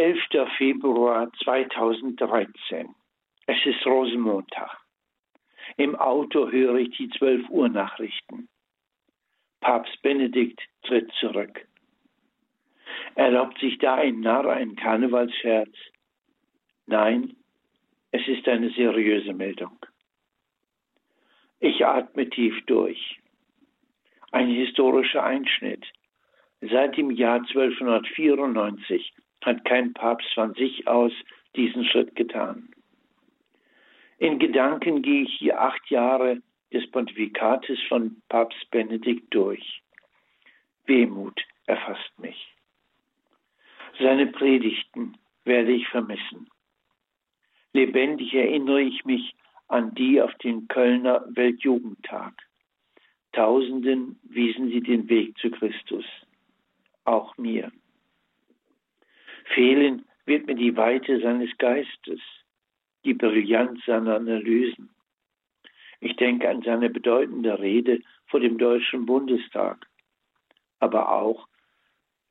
11. Februar 2013. Es ist Rosenmontag. Im Auto höre ich die 12 Uhr Nachrichten. Papst Benedikt tritt zurück. Erlaubt sich da ein Narr einen Karnevalsscherz? Nein, es ist eine seriöse Meldung. Ich atme tief durch. Ein historischer Einschnitt. Seit dem Jahr 1294 hat kein Papst von sich aus diesen Schritt getan. In Gedanken gehe ich hier acht Jahre des Pontifikates von Papst Benedikt durch. Wehmut erfasst mich. Seine Predigten werde ich vermissen. Lebendig erinnere ich mich an die auf dem Kölner Weltjugendtag. Tausenden wiesen sie den Weg zu Christus, auch mir. Fehlen wird mir die Weite seines Geistes, die Brillanz seiner Analysen. Ich denke an seine bedeutende Rede vor dem Deutschen Bundestag, aber auch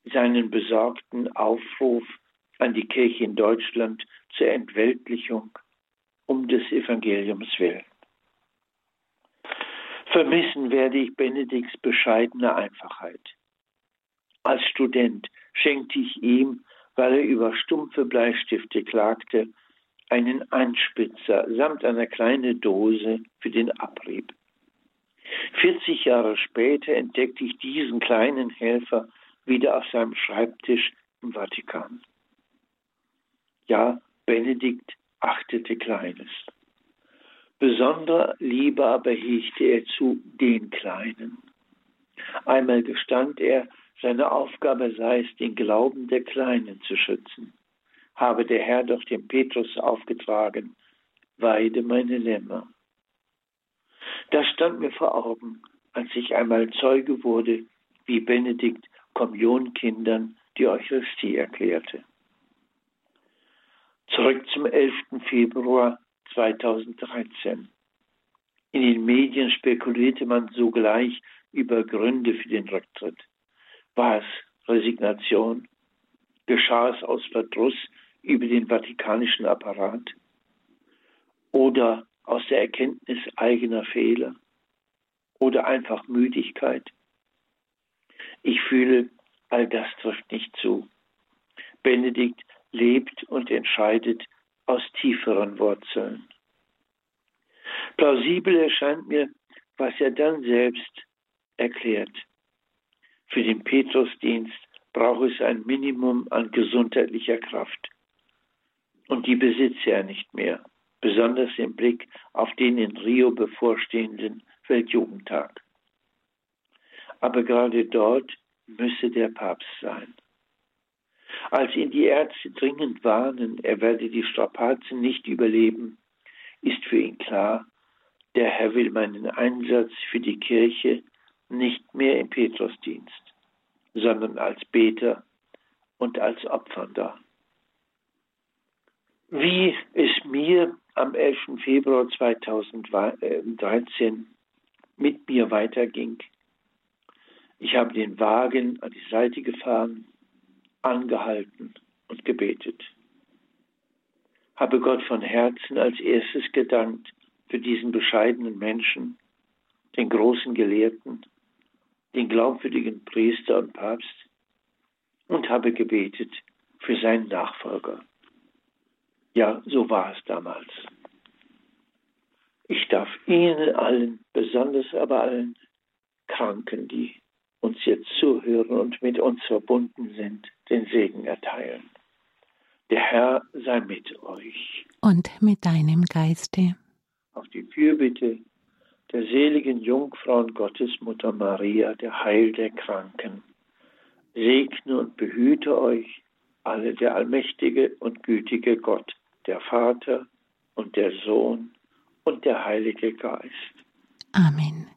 seinen besorgten Aufruf an die Kirche in Deutschland zur Entweltlichung um des Evangeliums willen. Vermissen werde ich Benedikts bescheidene Einfachheit. Als Student schenkte ich ihm, weil er über stumpfe Bleistifte klagte, einen Anspitzer samt einer kleinen Dose für den Abrieb. 40 Jahre später entdeckte ich diesen kleinen Helfer wieder auf seinem Schreibtisch im Vatikan. Ja, Benedikt achtete Kleines. Besondere Liebe aber hegte er zu den Kleinen. Einmal gestand er, seine Aufgabe sei es, den Glauben der Kleinen zu schützen. Habe der Herr doch dem Petrus aufgetragen, weide meine Lämmer. Das stand mir vor Augen, als ich einmal Zeuge wurde, wie Benedikt Kommunionkindern die Eucharistie erklärte. Zurück zum 11. Februar 2013. In den Medien spekulierte man sogleich über Gründe für den Rücktritt. War es Resignation? Geschah es aus Verdruss über den vatikanischen Apparat? Oder aus der Erkenntnis eigener Fehler? Oder einfach Müdigkeit? Ich fühle, all das trifft nicht zu. Benedikt lebt und entscheidet aus tieferen Wurzeln. Plausibel erscheint mir, was er dann selbst erklärt. Für den Petrusdienst braucht es ein Minimum an gesundheitlicher Kraft. Und die besitze er nicht mehr, besonders im Blick auf den in Rio bevorstehenden Weltjugendtag. Aber gerade dort müsse der Papst sein. Als ihn die Ärzte dringend warnen, er werde die Strapazen nicht überleben, ist für ihn klar, der Herr will meinen Einsatz für die Kirche nicht mehr im Petrusdienst, sondern als Beter und als Opfernder. Wie es mir am 11. Februar 2013 mit mir weiterging. Ich habe den Wagen an die Seite gefahren, angehalten und gebetet. Habe Gott von Herzen als erstes gedankt für diesen bescheidenen Menschen, den großen Gelehrten, den glaubwürdigen Priester und Papst und habe gebetet für seinen Nachfolger. Ja, so war es damals. Ich darf Ihnen allen, besonders aber allen Kranken, die uns jetzt zuhören und mit uns verbunden sind, den Segen erteilen. Der Herr sei mit euch. Und mit deinem Geiste. Auf die Fürbitte der seligen Jungfrau und Gottesmutter Maria, der Heil der Kranken, segne und behüte euch alle der allmächtige und gütige Gott, der Vater und der Sohn und der Heilige Geist. Amen.